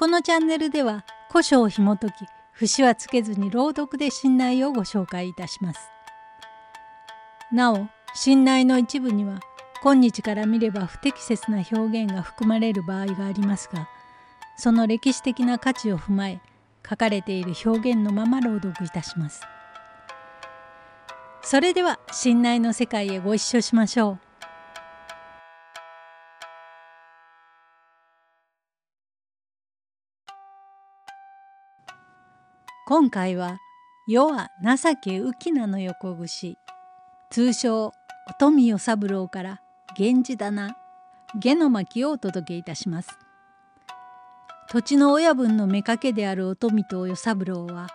このチャンネルでは古書を紐解き節はつけずに朗読で信頼をご紹介いたします。なお信頼の一部には今日から見れば不適切な表現が含まれる場合がありますがその歴史的な価値を踏まえ書かれている表現のまま朗読いたします。それでは信頼の世界へご一緒しましょう。今回は「世は情け浮名の横串」通称乙女与三郎から「源氏棚」「下の巻」をお届けいたします。土地の親分の妾である乙女と与三郎は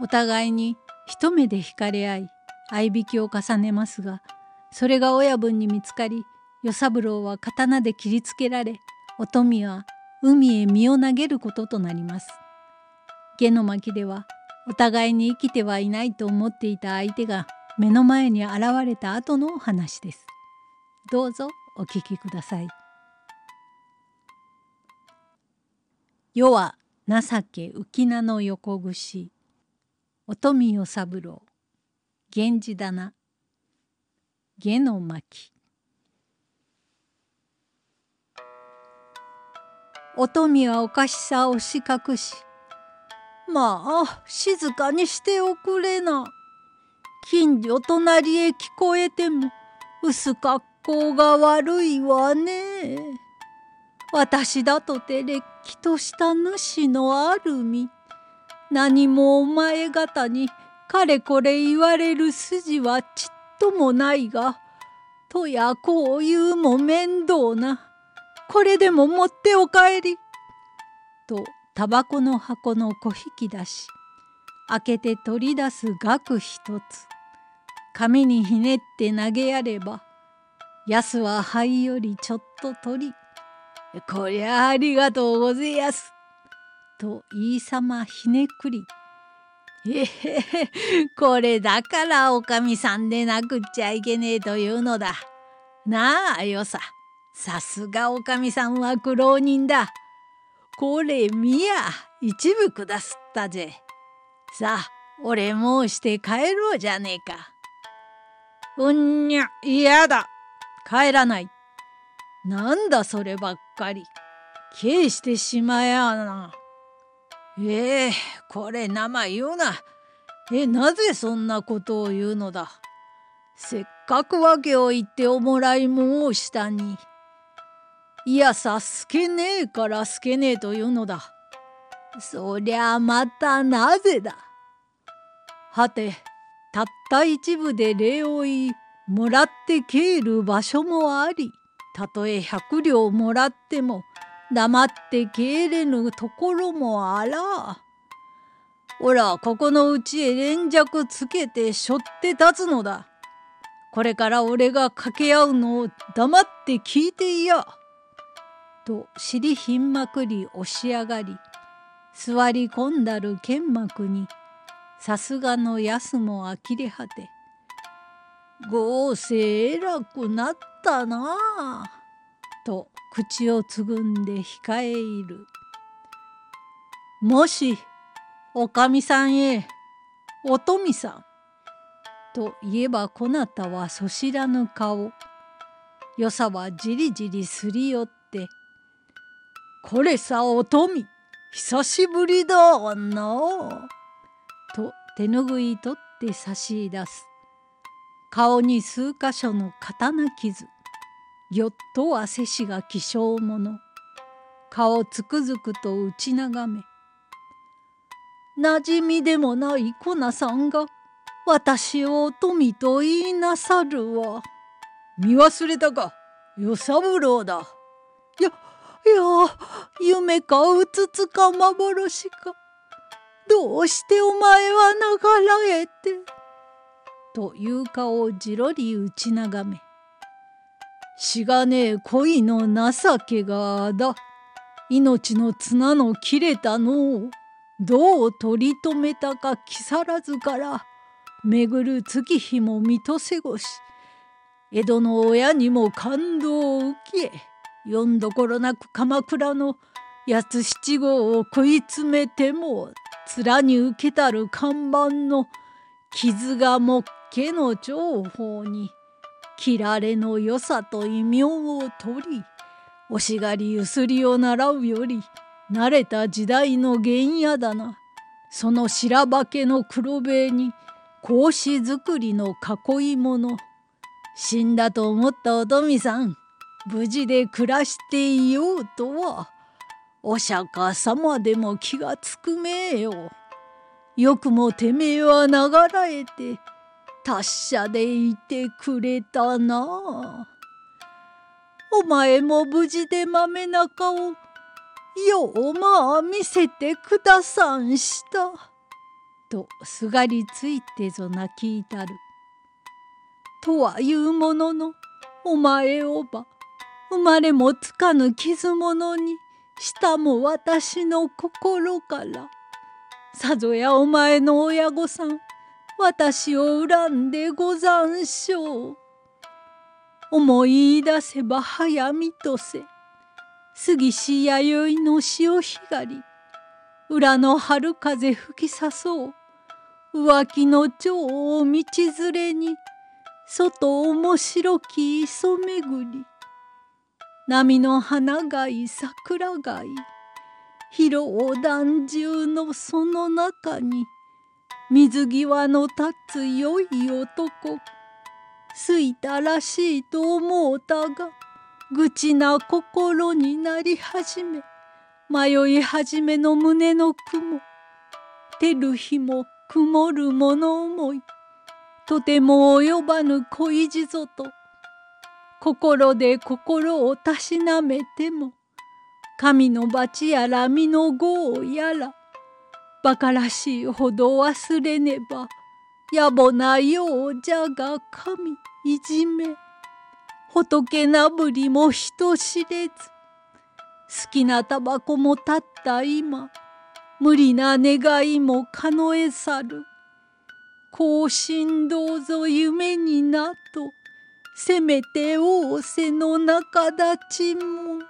お互いに一目で惹かれ合い相引きを重ねますがそれが親分に見つかり与三郎は刀で切りつけられ乙女は海へ身を投げることとなります。下の巻ではお互いに生きてはいないと思っていた相手が目の前に現れた後のお話です。どうぞお聞きください。世は情け浮名の横串乙女与三郎源氏棚下の巻乙女はおかしさを押し隠しまあ静かにしておくれな。近所隣へ聞こえても薄格好が悪いわね。私だとてれっきとした主のある身。何もお前方にかれこれ言われる筋はちっともないが、とやこういうも面倒な。これでも持ってお帰り。とタバコの箱の小引き出し。開けて取り出す額一つ。紙にひねって投げやれば安は灰よりちょっと取り「こりゃありがとうごぜやす」と言いさまひねくり「えへへこれだからおかみさんでなくっちゃいけねえというのだ。なあよさ。さすがおかみさんは苦労人だ。これみや一部くだすったぜ。さあ俺もうして帰ろうじゃねえか。うんにゃ嫌だ帰らない。なんだそればっかり。消してしまえやな。ええー、これ生言うな。えなぜそんなことを言うのだ。せっかく訳を言っておもらい申したに。いやさすけねえからすけねえというのだ。そりゃまたなぜだ。はてたった一部で礼を言いもらって帰る場所もありたとえ百両もらっても黙って帰れぬところもあら。ほらここのうちへ連着つけてしょって立つのだ。これから俺が掛け合うのを黙って聞いていや。と尻ひんまくり押し上がり座り込んだる剣幕にさすがの安も呆れ果て「豪勢偉くなったなあ」と口をつぐんで控えいる。もしおかみさんへおとみさんと言えばこなたはそしらぬ顔よさはじりじりすり寄ってこれさおとみ久しぶりだな。と手ぬぐい取って差し出す。顔に数箇所の刀傷。よっと汗しが気性者。顔つくづくと打ち眺め。なじみでもないコナさんが私をおとみと言いなさるわ。見忘れたか与三郎だ。いやや夢かうつつか幻か。どうしてお前はながらえて」という顔をじろり打ち眺め「しがねえ恋の情けがあだ。命の綱の切れたのをどう取り留めたか木更津から巡る月日も見とせごし江戸の親にも感動を受けよんどころなく鎌倉の八七号を食い詰めても面に受けたる看板の傷がもっけの情報に切られの良さと異名を取りおしがりゆすりを習うより慣れた時代の原野だな。その白化けの黒塀に格子作りの囲い物。死んだと思ったお富さん。無事で暮らしていようとはお釈迦様でも気がつくめえよ。よくもてめえはながらえて達者でいてくれたな。お前も無事で豆中をようまあ見せてくださんした。とすがりついてぞ泣き至る。とはいうもののお前をば生まれもつかぬ傷物にしたも私の心から。さぞやお前の親御さん私を恨んでござんしょう。思い出せば早見とせ。杉し弥生の潮干狩り。裏の春風吹き誘う。浮気の蝶を道連れに外面白き磯巡り。波の花貝桜貝広尾団中のその中に水際の立つ良い男すいたらしいと思うたが愚痴な心になり始め迷い始めの胸の雲照る日も曇る物思いとても及ばぬ恋路ぞと心で心をたしなめても神の罰やら身の業やら馬鹿らしいほど忘れねば野暮なようじゃが神いじめ仏なぶりも人知れず好きなタバコもたった今無理な願いもかのえさる。更新どうぞ夢になとせめて仰せの中立ちも。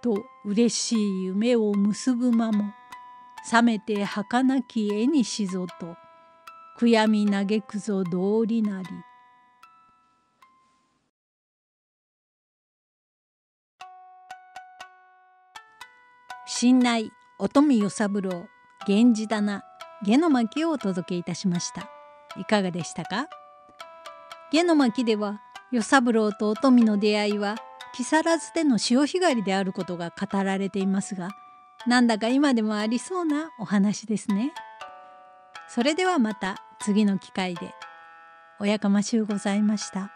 と嬉しい夢を結ぶ間も冷めて儚き絵にしぞと悔やみ嘆くぞ道理なり。新内乙女与三郎源氏棚下の巻をお届けいたしましたいかがでしたか？下の巻では与三郎と乙女の出会いは木更津での潮干狩りであることが語られていますがなんだか今でもありそうなお話ですね。それではまた次の機会でおやかましゅうございました。